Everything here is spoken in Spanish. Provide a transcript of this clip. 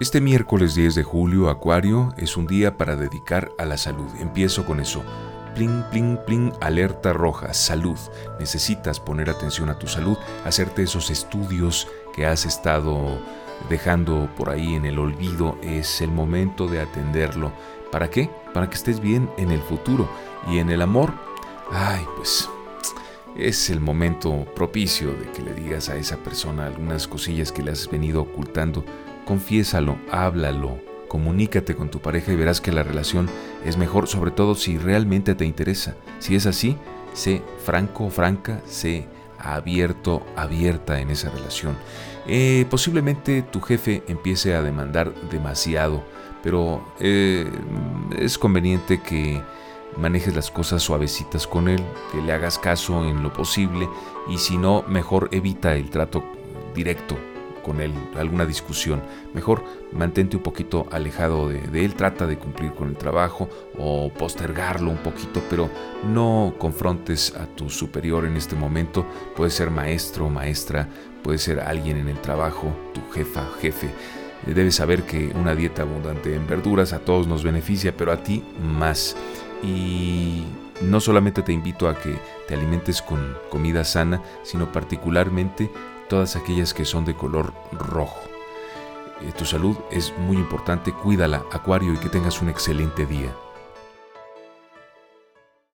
Este miércoles 10 de julio, Acuario, es un día para dedicar a la salud. Empiezo con eso. Pling, pling, pling, alerta roja, salud. Necesitas poner atención a tu salud, hacerte esos estudios que has estado dejando por ahí en el olvido. Es el momento de atenderlo. ¿Para qué? Para que estés bien en el futuro. Y en el amor, ay, pues es el momento propicio de que le digas a esa persona algunas cosillas que le has venido ocultando Confiésalo, háblalo, comunícate con tu pareja y verás que la relación es mejor, sobre todo si realmente te interesa. Si es así, sé franco, franca, sé abierto, abierta en esa relación. Eh, posiblemente tu jefe empiece a demandar demasiado, pero eh, es conveniente que manejes las cosas suavecitas con él, que le hagas caso en lo posible y si no, mejor evita el trato directo con él, alguna discusión. Mejor mantente un poquito alejado de, él, trata de cumplir con el trabajo o postergarlo un poquito, pero no confrontes a tu superior en este momento. Puede ser maestro o maestra, puede ser alguien en el trabajo, tu jefa, jefe. Debes saber que una dieta abundante en verduras a todos nos beneficia, pero a ti más. Y no solamente te invito a que te alimentes con comida sana, sino particularmente todas aquellas que son de color rojo. Eh, tu salud es muy importante, cuídala, Acuario, y que tengas un excelente día.